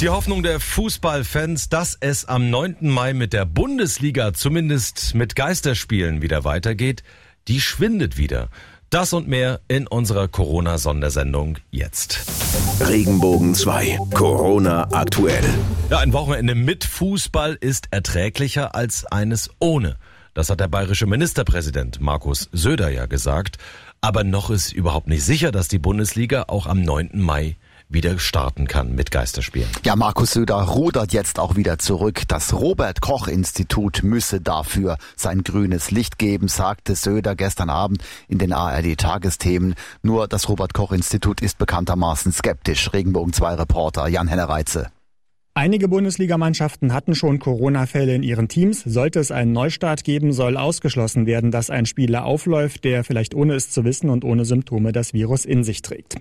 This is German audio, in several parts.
Die Hoffnung der Fußballfans, dass es am 9. Mai mit der Bundesliga zumindest mit Geisterspielen wieder weitergeht, die schwindet wieder. Das und mehr in unserer Corona-Sondersendung jetzt. Regenbogen 2. Corona aktuell. Ja, ein Wochenende mit Fußball ist erträglicher als eines ohne. Das hat der bayerische Ministerpräsident Markus Söder ja gesagt. Aber noch ist überhaupt nicht sicher, dass die Bundesliga auch am 9. Mai wieder starten kann mit Geisterspielen. Ja, Markus Söder rudert jetzt auch wieder zurück. Das Robert Koch Institut müsse dafür sein grünes Licht geben, sagte Söder gestern Abend in den ARD Tagesthemen. Nur das Robert Koch Institut ist bekanntermaßen skeptisch. Regenbogen 2 Reporter Jan Henner Reitze. Einige Bundesligamannschaften hatten schon Corona-Fälle in ihren Teams. Sollte es einen Neustart geben, soll ausgeschlossen werden, dass ein Spieler aufläuft, der vielleicht ohne es zu wissen und ohne Symptome das Virus in sich trägt.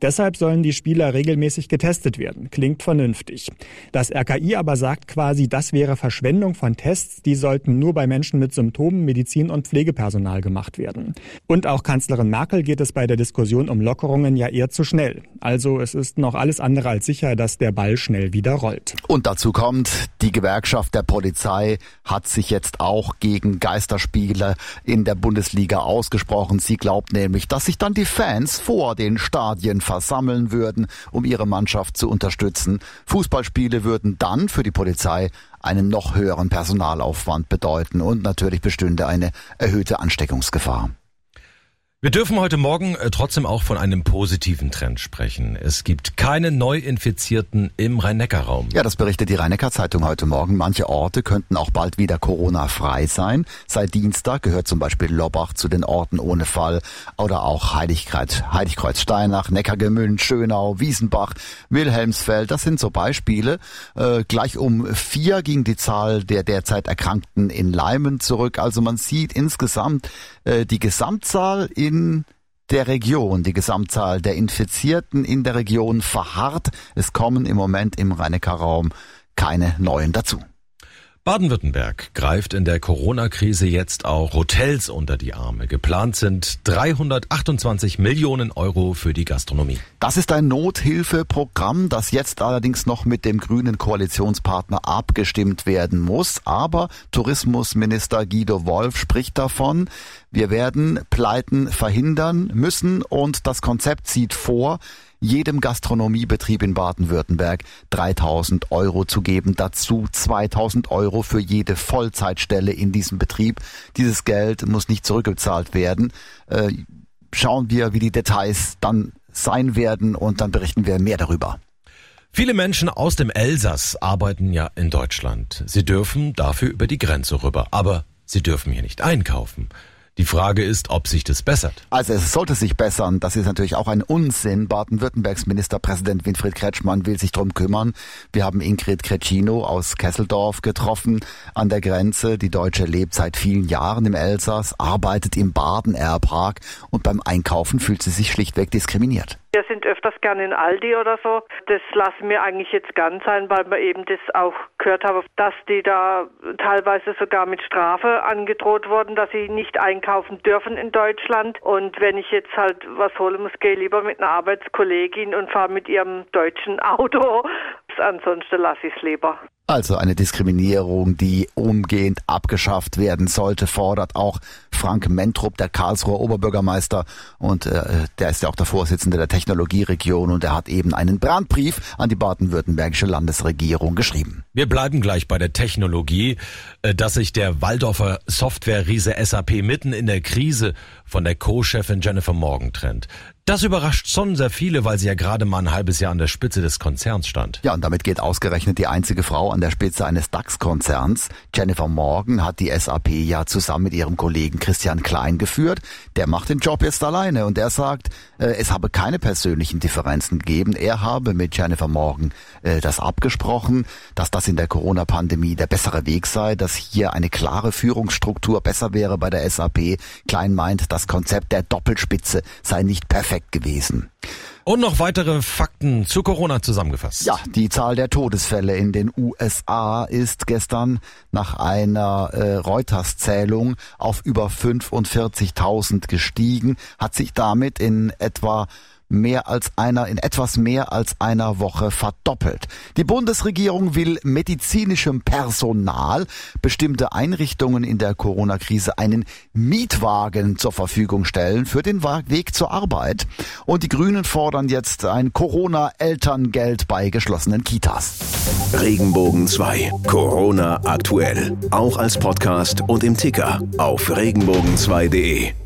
Deshalb sollen die Spieler regelmäßig getestet werden. Klingt vernünftig. Das RKI aber sagt quasi, das wäre Verschwendung von Tests. Die sollten nur bei Menschen mit Symptomen, Medizin und Pflegepersonal gemacht werden. Und auch Kanzlerin Merkel geht es bei der Diskussion um Lockerungen ja eher zu schnell. Also es ist noch alles andere als sicher, dass der Ball schnell wieder rollt gewollt. Und dazu kommt, die Gewerkschaft der Polizei hat sich jetzt auch gegen Geisterspiele in der Bundesliga ausgesprochen. Sie glaubt nämlich, dass sich dann die Fans vor den Stadien versammeln würden, um ihre Mannschaft zu unterstützen. Fußballspiele würden dann für die Polizei einen noch höheren Personalaufwand bedeuten und natürlich bestünde eine erhöhte Ansteckungsgefahr. Wir dürfen heute Morgen äh, trotzdem auch von einem positiven Trend sprechen. Es gibt keine Neuinfizierten im Rhein-Neckar-Raum. Ja, das berichtet die Rhein-Neckar-Zeitung heute Morgen. Manche Orte könnten auch bald wieder Corona-frei sein. Seit Dienstag gehört zum Beispiel Lobbach zu den Orten ohne Fall oder auch Heiligkreuz, Heiligkreuz Steinach, Neckargemünd, Schönau, Wiesenbach, Wilhelmsfeld. Das sind so Beispiele. Äh, gleich um vier ging die Zahl der derzeit Erkrankten in Leimen zurück. Also man sieht insgesamt äh, die Gesamtzahl in der Region, die Gesamtzahl der Infizierten in der Region verharrt. Es kommen im Moment im rhein raum keine neuen dazu. Baden-Württemberg greift in der Corona-Krise jetzt auch Hotels unter die Arme. Geplant sind 328 Millionen Euro für die Gastronomie. Das ist ein Nothilfeprogramm, das jetzt allerdings noch mit dem grünen Koalitionspartner abgestimmt werden muss. Aber Tourismusminister Guido Wolf spricht davon, wir werden Pleiten verhindern müssen und das Konzept sieht vor, jedem Gastronomiebetrieb in Baden-Württemberg 3000 Euro zu geben. Dazu 2000 Euro für jede Vollzeitstelle in diesem Betrieb. Dieses Geld muss nicht zurückgezahlt werden. Äh, schauen wir, wie die Details dann sein werden und dann berichten wir mehr darüber. Viele Menschen aus dem Elsass arbeiten ja in Deutschland. Sie dürfen dafür über die Grenze rüber, aber sie dürfen hier nicht einkaufen. Die Frage ist, ob sich das bessert. Also es sollte sich bessern. Das ist natürlich auch ein Unsinn. Baden-Württembergs Ministerpräsident Winfried Kretschmann will sich drum kümmern. Wir haben Ingrid Kretschino aus Kesseldorf getroffen an der Grenze. Die Deutsche lebt seit vielen Jahren im Elsass, arbeitet im Baden-Air-Park und beim Einkaufen fühlt sie sich schlichtweg diskriminiert. Wir sind öfters gerne in Aldi oder so. Das lassen wir eigentlich jetzt ganz sein, weil wir eben das auch gehört haben, dass die da teilweise sogar mit Strafe angedroht wurden, dass sie nicht einkaufen dürfen in Deutschland. Und wenn ich jetzt halt was holen muss, gehe lieber mit einer Arbeitskollegin und fahre mit ihrem deutschen Auto. Ansonsten lasse ich es lieber. Also eine Diskriminierung, die umgehend abgeschafft werden sollte, fordert auch Frank Mentrup, der Karlsruher Oberbürgermeister. Und äh, der ist ja auch der Vorsitzende der Technologieregion und er hat eben einen Brandbrief an die baden-württembergische Landesregierung geschrieben. Wir bleiben gleich bei der Technologie, äh, dass sich der Waldorfer Software-Riese SAP mitten in der Krise von der Co-Chefin Jennifer Morgan trennt. Das überrascht schon sehr viele, weil sie ja gerade mal ein halbes Jahr an der Spitze des Konzerns stand. Ja, und damit geht ausgerechnet die einzige Frau an der Spitze eines DAX-Konzerns. Jennifer Morgan hat die SAP ja zusammen mit ihrem Kollegen Christian Klein geführt. Der macht den Job jetzt alleine und er sagt, äh, es habe keine persönlichen Differenzen gegeben. Er habe mit Jennifer Morgan äh, das abgesprochen, dass das in der Corona-Pandemie der bessere Weg sei, dass hier eine klare Führungsstruktur besser wäre bei der SAP. Klein meint, das Konzept der Doppelspitze sei nicht perfekt gewesen. Und noch weitere Fakten zu Corona zusammengefasst. Ja, die Zahl der Todesfälle in den USA ist gestern nach einer äh, Reuters-Zählung auf über 45.000 gestiegen, hat sich damit in etwa mehr als einer, in etwas mehr als einer Woche verdoppelt. Die Bundesregierung will medizinischem Personal bestimmte Einrichtungen in der Corona-Krise einen Mietwagen zur Verfügung stellen für den Weg zur Arbeit. Und die Grünen fordern jetzt ein Corona-Elterngeld bei geschlossenen Kitas. Regenbogen 2. Corona aktuell. Auch als Podcast und im Ticker auf regenbogen2.de.